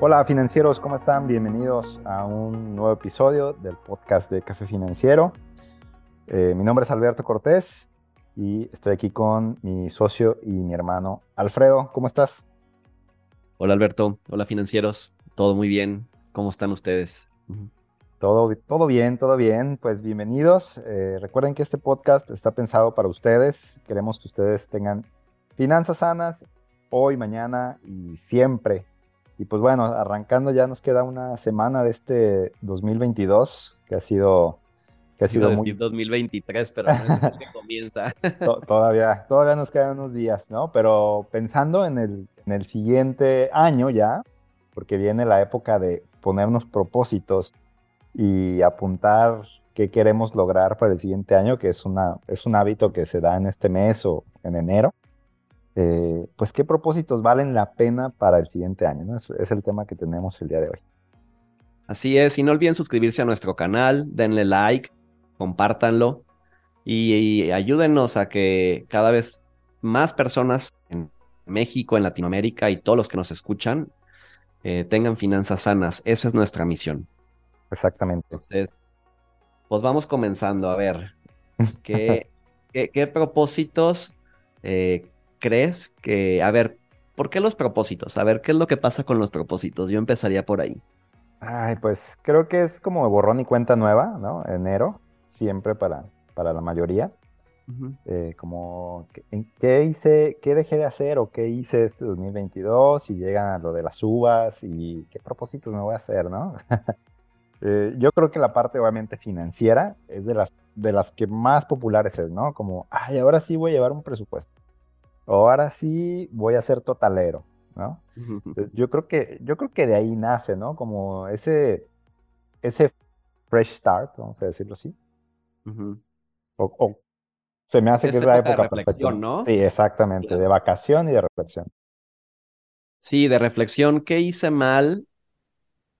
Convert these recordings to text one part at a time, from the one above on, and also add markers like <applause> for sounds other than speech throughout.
Hola financieros, ¿cómo están? Bienvenidos a un nuevo episodio del podcast de Café Financiero. Eh, mi nombre es Alberto Cortés y estoy aquí con mi socio y mi hermano Alfredo. ¿Cómo estás? Hola Alberto, hola financieros, todo muy bien. ¿Cómo están ustedes? Todo, todo bien, todo bien. Pues bienvenidos. Eh, recuerden que este podcast está pensado para ustedes. Queremos que ustedes tengan finanzas sanas hoy, mañana y siempre. Y pues bueno, arrancando ya nos queda una semana de este 2022 que ha sido que ha sido muy 2023, pero no es que comienza. <laughs> todavía todavía nos quedan unos días, ¿no? Pero pensando en el, en el siguiente año ya, porque viene la época de ponernos propósitos y apuntar qué queremos lograr para el siguiente año, que es, una, es un hábito que se da en este mes o en enero. Eh, pues qué propósitos valen la pena para el siguiente año. ¿no? Es, el tema que tenemos el día de hoy. Así es, y no olviden suscribirse a nuestro canal, denle like, compártanlo y, ayúdenos a que cada vez más personas en México, en Latinoamérica y todos los que nos escuchan eh, tengan finanzas sanas. Esa es nuestra misión. Exactamente. Entonces, pues vamos comenzando a ver <laughs> qué, qué, propósitos eh, crees que, a ver, ¿por qué los propósitos? A ver, ¿qué es lo que pasa con los propósitos? Yo empezaría por ahí. Ay, pues creo que es como borrón y cuenta nueva, ¿no? Enero, siempre para, para la mayoría. Eh, como, ¿qué hice, qué dejé de hacer o qué hice este 2022? Y llegan a lo de las uvas y qué propósitos me voy a hacer, ¿no? <laughs> Eh, yo creo que la parte obviamente financiera es de las, de las que más populares es, ¿no? Como, ay, ahora sí voy a llevar un presupuesto ahora sí voy a ser totalero, ¿no? Yo creo que, yo creo que de ahí nace, ¿no? Como ese, ese fresh start, vamos a decirlo así. o, se me hace que es la época de reflexión, ¿no? Sí, exactamente, de vacación y de reflexión. Sí, de reflexión, ¿qué hice mal?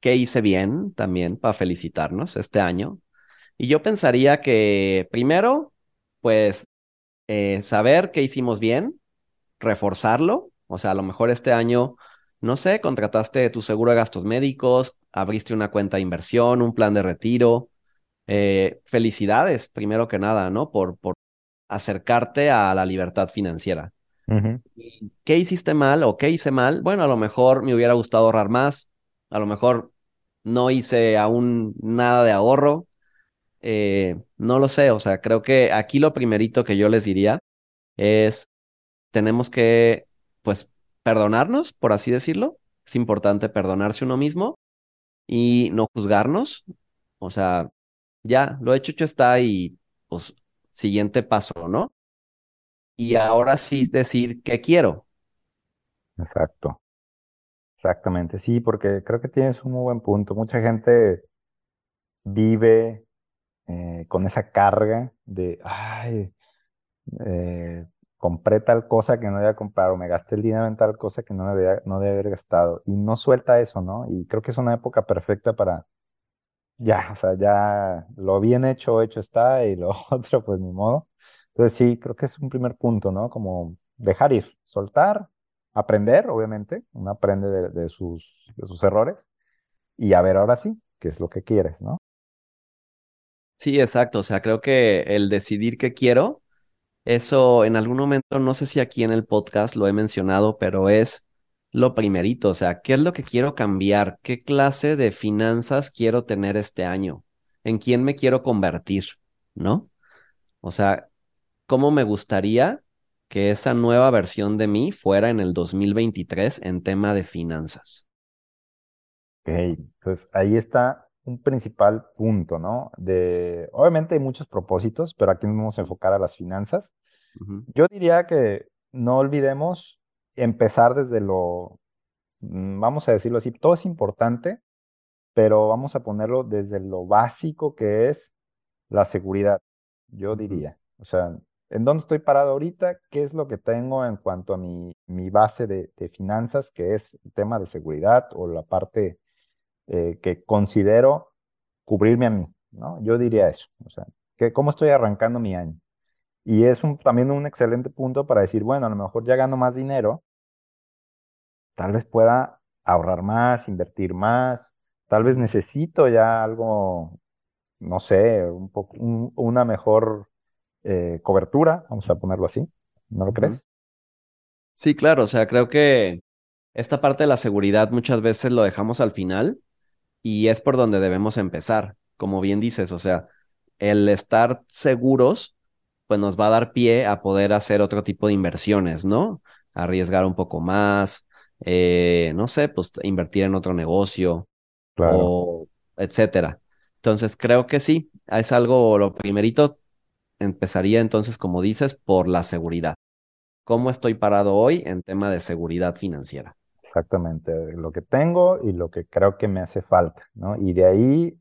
¿Qué hice bien también para felicitarnos este año? Y yo pensaría que primero, pues, eh, saber qué hicimos bien, reforzarlo. O sea, a lo mejor este año, no sé, contrataste tu seguro de gastos médicos, abriste una cuenta de inversión, un plan de retiro. Eh, felicidades, primero que nada, ¿no? Por, por acercarte a la libertad financiera. ¿Qué hiciste mal o qué hice mal? Bueno, a lo mejor me hubiera gustado ahorrar más, a lo mejor no hice aún nada de ahorro, eh, no lo sé, o sea, creo que aquí lo primerito que yo les diría es tenemos que, pues, perdonarnos, por así decirlo. Es importante perdonarse uno mismo y no juzgarnos. O sea, ya, lo hecho, hecho está y, pues, siguiente paso, ¿no? Y ahora sí decir qué quiero. Exacto. Exactamente, sí, porque creo que tienes un muy buen punto. Mucha gente vive eh, con esa carga de, ay, eh, compré tal cosa que no debía comprar o me gasté el dinero en tal cosa que no debía, no debía haber gastado. Y no suelta eso, ¿no? Y creo que es una época perfecta para, ya, o sea, ya lo bien hecho, hecho está y lo <laughs> otro, pues ni modo. Entonces sí, creo que es un primer punto, ¿no? Como dejar ir, soltar, aprender, obviamente, uno aprende de, sus, de sus errores y a ver ahora sí, qué es lo que quieres, ¿no? Sí, exacto. O sea, creo que el decidir qué quiero eso en algún momento, no sé si aquí en el podcast lo he mencionado, pero es lo primerito, o sea, ¿qué es lo que quiero cambiar? ¿Qué clase de finanzas quiero tener este año? ¿En quién me quiero convertir? ¿No? O sea, ¿cómo me gustaría que esa nueva versión de mí fuera en el 2023 en tema de finanzas? Ok, entonces ahí está un principal punto, ¿no? De, obviamente hay muchos propósitos, pero aquí nos vamos a enfocar a las finanzas. Yo diría que no olvidemos empezar desde lo, mm, vamos a decirlo así, todo es importante, pero vamos a ponerlo desde lo básico que es la seguridad, yo diría. O sea, ¿en dónde estoy parado ahorita? ¿Qué es lo que tengo en cuanto a mi, mi base de, finanzas, que es el tema de seguridad o la parte eh, que considero cubrirme a mí, ¿no? Yo diría eso, o sea, que cómo estoy arrancando mi año. Y es también un excelente punto para decir, bueno, a lo mejor ya gano más dinero, tal vez pueda ahorrar más, invertir más, tal vez necesito ya algo, no sé, un una mejor eh, cobertura, vamos a ponerlo así, ¿no lo crees? Sí, claro, o sea, creo que esta parte de la seguridad muchas veces lo dejamos al final y es por donde debemos empezar, como bien dices, o sea, el estar seguros, pues nos va a dar pie a poder hacer otro tipo de inversiones, ¿no? Arriesgar un poco más, eh, no sé, pues invertir en otro negocio o etcétera. Entonces, creo que sí, es algo, lo primerito empezaría entonces, como dices, por la seguridad. ¿Cómo estoy parado hoy en tema de seguridad financiera? Exactamente, lo que tengo y lo que creo que me hace falta, ¿no? Y de ahí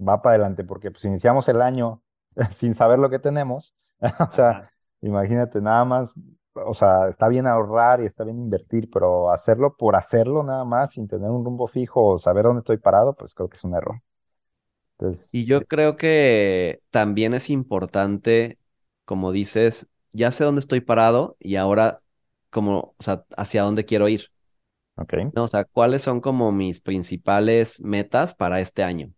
va para adelante, porque pues iniciamos el año <laughs> sin saber lo que tenemos, <laughs> o sea, imagínate nada más, o sea, está bien ahorrar y está bien invertir, pero hacerlo por hacerlo nada más, sin tener un rumbo fijo o saber dónde estoy parado, pues creo que es un error. Y yo creo que también es importante, como dices, ya sé dónde estoy parado y ahora como, o sea, hacia dónde quiero ir. Ok. No, o sea, ¿cuáles son como mis principales metas para este año?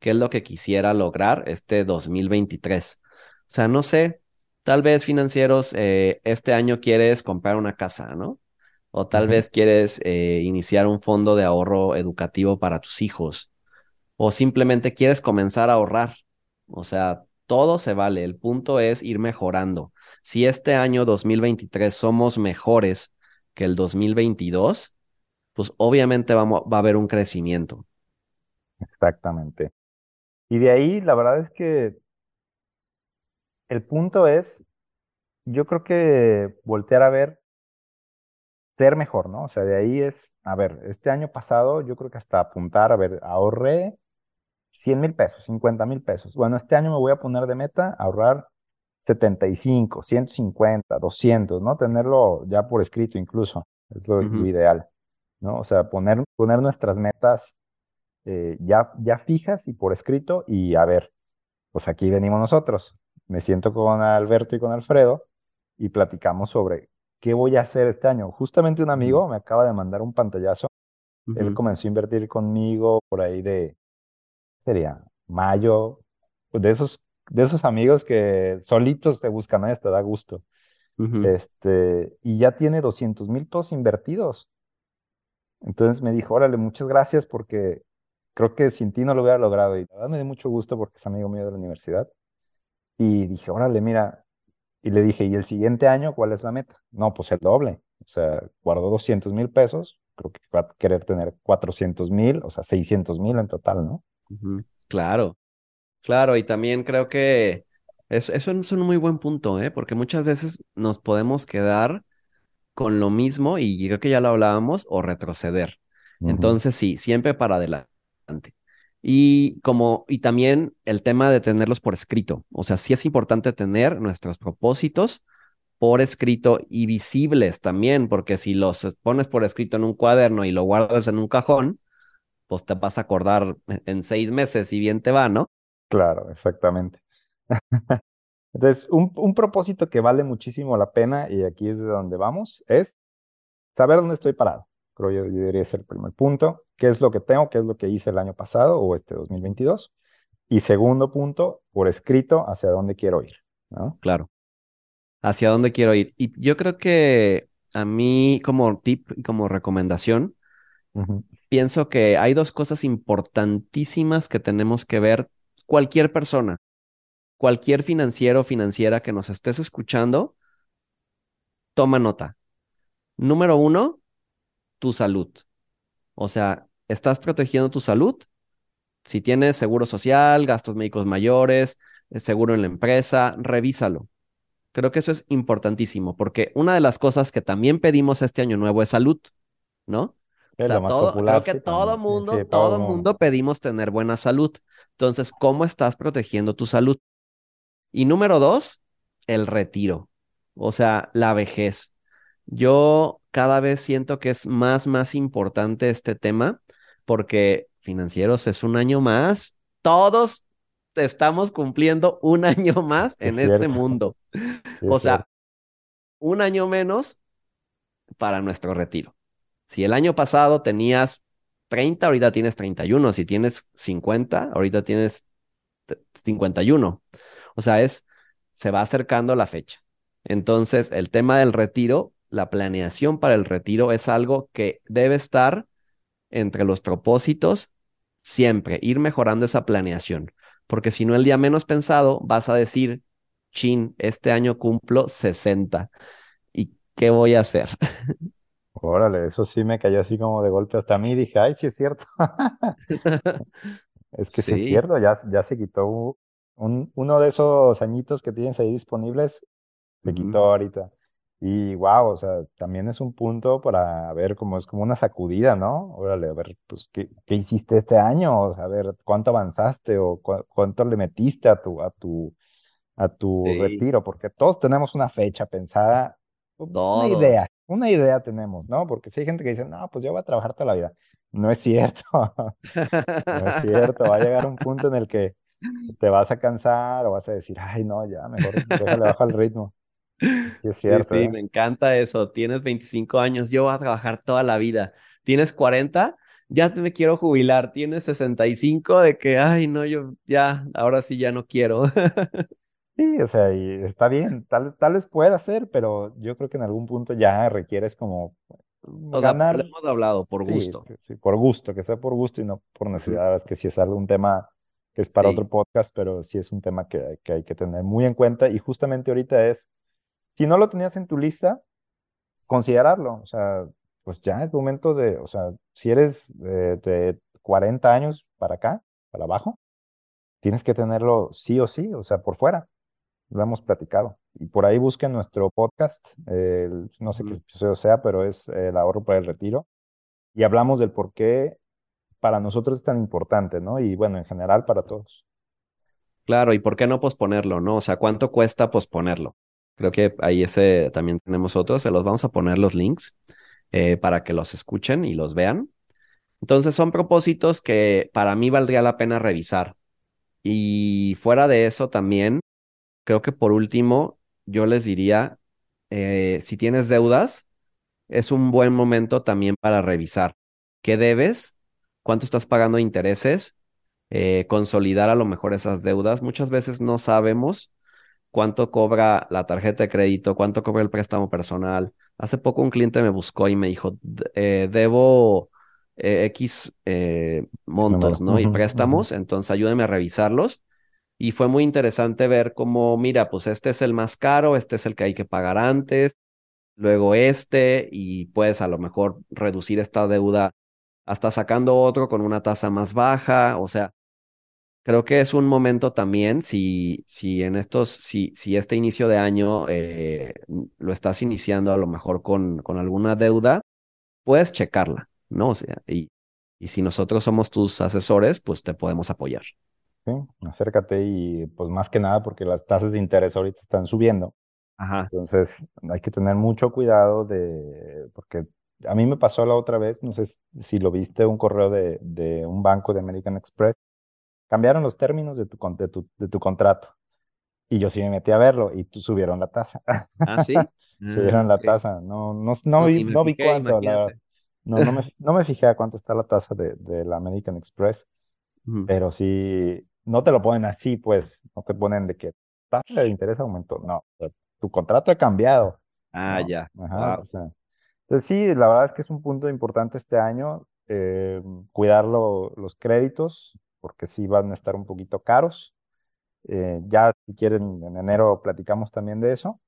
¿Qué es lo que quisiera lograr este 2023? O sea, no sé, tal vez financieros, eh, este año quieres comprar una casa, ¿no? O tal vez quieres eh, iniciar un fondo de ahorro educativo para tus hijos. O simplemente quieres comenzar a ahorrar. O sea, todo se vale. El punto es ir mejorando. Si este año 2023 somos mejores que el 2022, pues obviamente vamos, va a haber un crecimiento. Exactamente. Y de ahí, la verdad es que el punto es, yo creo que voltear a ver, ser mejor, ¿no? O sea, de ahí es, a ver, este año pasado yo creo que hasta apuntar, a ver, ahorré 100 mil pesos, 50 mil pesos. Bueno, este año me voy a poner de meta ahorrar 75, 150, 200, ¿no? Tenerlo ya por escrito incluso, es lo, ideal, ¿no? O sea, poner, poner nuestras metas eh, ya, ya fijas y por escrito y a ver, pues aquí venimos nosotros. Me siento con Alberto y con Alfredo y platicamos sobre qué voy a hacer este año. Justamente un amigo me acaba de mandar un pantallazo. Él comenzó a invertir conmigo por ahí de, sería mayo, de esos, de esos amigos que solitos te buscan, esto, te da gusto. Este, y ya tiene 200 mil pesos invertidos. Entonces me dijo, órale, muchas gracias porque creo que sin ti no lo hubiera logrado. Y la verdad me dio mucho gusto porque es amigo mío de la universidad. Y dije, órale, mira. Y le dije, ¿y el siguiente año cuál es la meta? No, pues el doble. O sea, guardó 200 mil pesos. Creo que va a querer tener 400 mil, o sea, 600 mil en total, ¿no? Claro, claro. Y también creo que es, eso es un muy buen punto, ¿eh? Porque muchas veces nos podemos quedar con lo mismo y creo que ya lo hablábamos o retroceder. Entonces, sí, siempre para adelante. Y como, y también el tema de tenerlos por escrito. O sea, sí es importante tener nuestros propósitos por escrito y visibles también, porque si los pones por escrito en un cuaderno y lo guardas en un cajón, pues te vas a acordar en seis meses y bien te va, ¿no? Claro, exactamente. <laughs> Entonces, un, un propósito que vale muchísimo la pena, y aquí es de donde vamos, es saber dónde estoy parado. Creo yo, yo debería ser el primer punto qué es lo que tengo, qué es lo que hice el año pasado o este 2022. Y segundo punto, por escrito, hacia dónde quiero ir. ¿no? Claro. Hacia dónde quiero ir. Y yo creo que a mí como tip y como recomendación, pienso que hay dos cosas importantísimas que tenemos que ver cualquier persona, cualquier financiero o financiera que nos estés escuchando, toma nota. Número uno, tu salud. O sea, estás protegiendo tu salud. Si tienes seguro social, gastos médicos mayores, eh, seguro en la empresa, revísalo. Creo que eso es importantísimo porque una de las cosas que también pedimos este año nuevo es salud, ¿no? O sea, todo, creo que todo mundo, todo mundo pedimos tener buena salud. Entonces, ¿cómo estás protegiendo tu salud? Y número dos, el retiro. O sea, la vejez. Yo cada vez siento que es más, más importante este tema porque financieros es un año más. Todos estamos cumpliendo un <laughs> año más en este mundo. o sea, un año menos para nuestro retiro. Si el año pasado tenías 30, ahorita tienes 31. Si tienes 50, ahorita tienes 51. O sea, es, se va acercando la fecha. Entonces, el tema del retiro, la planeación para el retiro es algo que debe estar entre los propósitos siempre, ir mejorando esa planeación. Porque si no, el día menos pensado, vas a decir, chin, este año cumplo 60. ¿Y qué voy a hacer? <laughs> Órale, eso sí me cayó así como de golpe hasta a mí. Dije, ay, sí es cierto. <laughs> es que sí, es cierto, ya, ya se quitó un, uno de esos añitos que tienes ahí disponibles, se quitó ahorita. Y wow, o sea, también es un punto para ver cómo es como una sacudida, ¿no? Órale, a ver, pues, ¿qué, qué hiciste este año? O sea, a ver, ¿cuánto avanzaste o cuánto le metiste a tu, a tu, a tu retiro? Porque todos tenemos una fecha pensada, una idea, una idea tenemos, ¿no? Porque si hay gente que dice, no, pues yo voy a trabajar toda la vida. No es cierto, <laughs> no es cierto, va a llegar un punto en el que te vas a cansar o vas a decir, ay, no, ya, mejor déjale bajo el ritmo. Sí, es cierto. Sí, ¿eh? me encanta eso. Tienes 25 años, yo voy a trabajar toda la vida. Tienes 40, ya me quiero jubilar. Tienes 65 de que, ay, no, yo ya, ahora sí ya no quiero. <laughs> Sí, o sea, y está bien, tal, tal vez pueda ser, pero yo creo que en algún punto ya requieres como ganar. Sea, hemos hablado por gusto. Sí, por gusto, que sea por gusto y no por necesidad. Es que si es algún tema que es para otro podcast, pero sí es un tema que, que hay que tener muy en cuenta. Y justamente ahorita es si no lo tenías en tu lista, considerarlo. O sea, pues ya es momento de, o sea, si eres de 40 años para acá, para abajo, tienes que tenerlo sí o sí, o sea, por fuera. Lo hemos platicado. Y por ahí busquen nuestro podcast, no sé qué episodio sea, pero es el ahorro para el retiro. Y hablamos del por qué para nosotros es tan importante, ¿no? Y bueno, en general para todos. Claro, y por qué no posponerlo, ¿no? O sea, ¿cuánto cuesta posponerlo? Creo que ahí ese también tenemos otros. Se los vamos a poner los links eh, para que los escuchen y los vean. Entonces son propósitos que para mí valdría la pena revisar. Y fuera de eso también, creo que por último, yo les diría, eh, si tienes deudas, es un buen momento también para revisar qué debes, cuánto estás pagando de intereses, eh, consolidar a lo mejor esas deudas. Muchas veces no sabemos cuánto cobra la tarjeta de crédito, cuánto cobra el préstamo personal. Hace poco un cliente me buscó y me dijo, eh, debo X montos, ¿no? Y préstamos, entonces ayúdeme a revisarlos. Y fue muy interesante ver cómo, mira, pues este es el más caro, este es el que hay que pagar antes, luego este, y puedes a lo mejor reducir esta deuda hasta sacando otro con una tasa más baja, o sea, Creo que es un momento también, si, si en estos, si, si este inicio de año eh, lo estás iniciando a lo mejor con, con alguna deuda, puedes checarla, ¿no? O sea, y, y si nosotros somos tus asesores, pues te podemos apoyar. Sí, acércate y pues más que nada porque las tasas de interés ahorita están subiendo. Ajá. Entonces hay que tener mucho cuidado de, porque a mí me pasó la otra vez, no sé si lo viste, un correo de, de un banco de American Express cambiaron los términos de tu, de tu, de tu contrato. Y yo sí me metí a verlo y subieron la tasa. Ah, sí. <laughs> subieron la tasa. No, no, no, vi, no vi cuánto. no, no, me, no me fijé a cuánto está la tasa de, de la American Express. Pero sí, no te lo ponen así, pues. No te ponen de que tasa de interés aumentó. No, tu contrato ha cambiado. Ah, ya. Ajá, entonces sí, la verdad es que es un punto importante este año. Eh, cuidar los créditos, porque sí van a estar un poquito caros. Eh, ya si quieren en enero platicamos también de eso,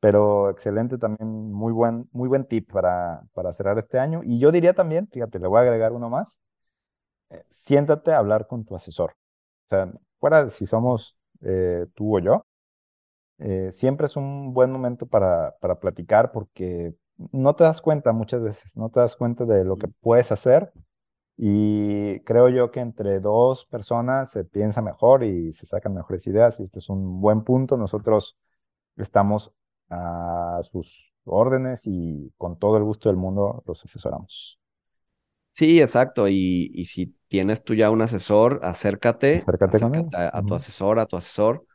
pero excelente también, muy buen, muy buen tip para, para cerrar este año. Y yo diría también, fíjate, le voy a agregar uno más, eh, siéntate a hablar con tu asesor. O sea, fuera de si somos eh, tú o yo, siempre es un buen momento para, para platicar porque no te das cuenta muchas veces, no te das cuenta de lo que puedes hacer y creo yo que entre dos personas se piensa mejor y se sacan mejores ideas y este es un buen punto. Nosotros estamos a sus órdenes y con todo el gusto del mundo los asesoramos. Sí, exacto. Y, y si tienes tú ya un asesor, acércate, Acércate acércate a, a tu asesor, a tu asesor.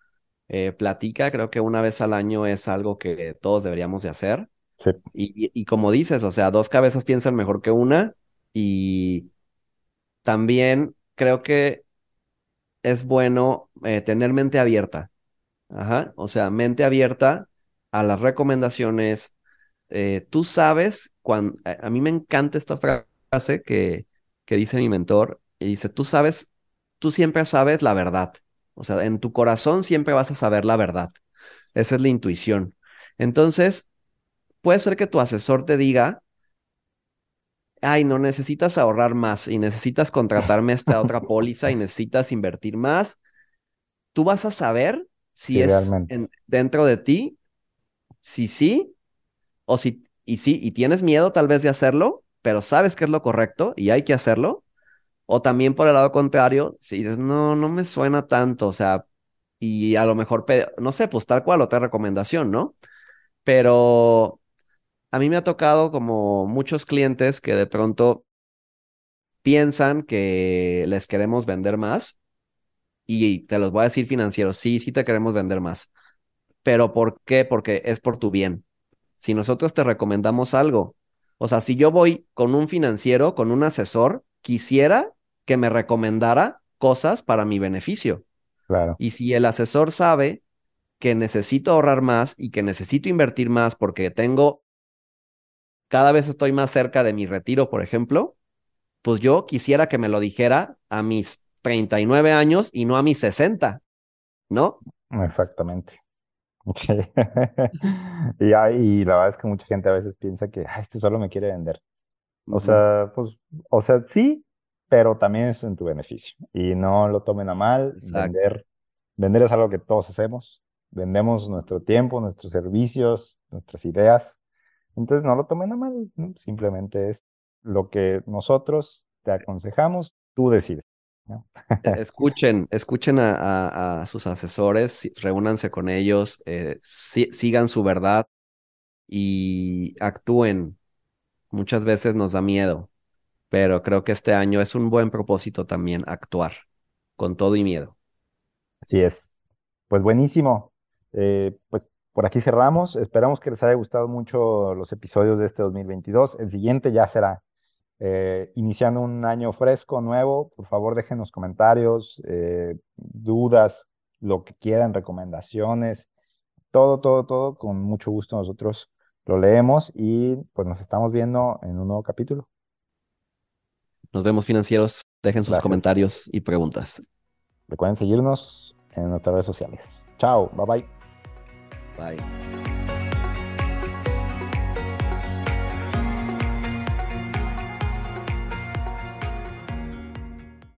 eh, platica, creo que una vez al año es algo que todos deberíamos de hacer. Sí, Y, y- y como dices, o sea, dos cabezas piensan mejor que una. Y también creo que es bueno eh, tener mente abierta. Ajá. O sea, mente abierta a las recomendaciones. Eh, tú sabes, cuando, a, a mí me encanta esta frase que, que dice mi mentor, y dice, tú sabes, tú siempre sabes la verdad. O sea, en tu corazón siempre vas a saber la verdad. Esa es la intuición. Entonces, puede ser que tu asesor te diga, ay, no necesitas ahorrar más y necesitas contratarme esta otra póliza y necesitas invertir más. Tú vas a saber si sí, es en- dentro de ti, si sí o si y sí y tienes miedo tal vez de hacerlo, pero sabes que es lo correcto y hay que hacerlo. O también por el lado contrario, si dices, no, no me suena tanto, o sea, y a lo mejor, no sé, pues tal cual otra recomendación, ¿no? Pero a mí me ha tocado como muchos clientes que de pronto piensan que les queremos vender más y te los voy a decir financieros, sí, sí te queremos vender más, pero ¿por qué? Porque es por tu bien. Si nosotros te recomendamos algo, o sea, si yo voy con un financiero, con un asesor, quisiera que me recomendara cosas para mi beneficio. Claro, Y si el asesor sabe que necesito ahorrar más y que necesito invertir más porque tengo, cada vez estoy más cerca de mi retiro, por ejemplo, pues yo quisiera que me lo dijera a mis 39 años y no a mis 60, ¿no? exactamente. Sí. <laughs> Y, hay- y la verdad es que mucha gente a veces piensa que "Ay, este solo me quiere vender. O sea, pues, o sea, sí, pero también es en tu beneficio. Y no lo tomen a mal. Exacto. Vender, vender es algo que todos hacemos. Vendemos nuestro tiempo, nuestros servicios, nuestras ideas. Entonces no lo tomen a mal. ¿no? Simplemente es lo que nosotros te aconsejamos, tú decides. ¿No? E- <laughs> Escuchen, escuchen a, a- a sus asesores, reúnanse con ellos, eh, si- sigan su verdad y actúen. Muchas veces nos da miedo, pero creo que este año es un buen propósito también actuar con todo y miedo. Así es. Pues buenísimo. Eh, pues por aquí cerramos. Esperamos que les haya gustado mucho los episodios de este 2022. El siguiente ya será eh, iniciando un año fresco, nuevo. Por favor, déjenos comentarios, eh, dudas, lo que quieran, recomendaciones, todo, todo, todo. Con mucho gusto nosotros lo leemos y pues nos estamos viendo en un nuevo capítulo. Nos vemos financieros, dejen sus Gracias. comentarios y preguntas. Recuerden seguirnos en nuestras redes sociales. Chao, bye bye. Bye.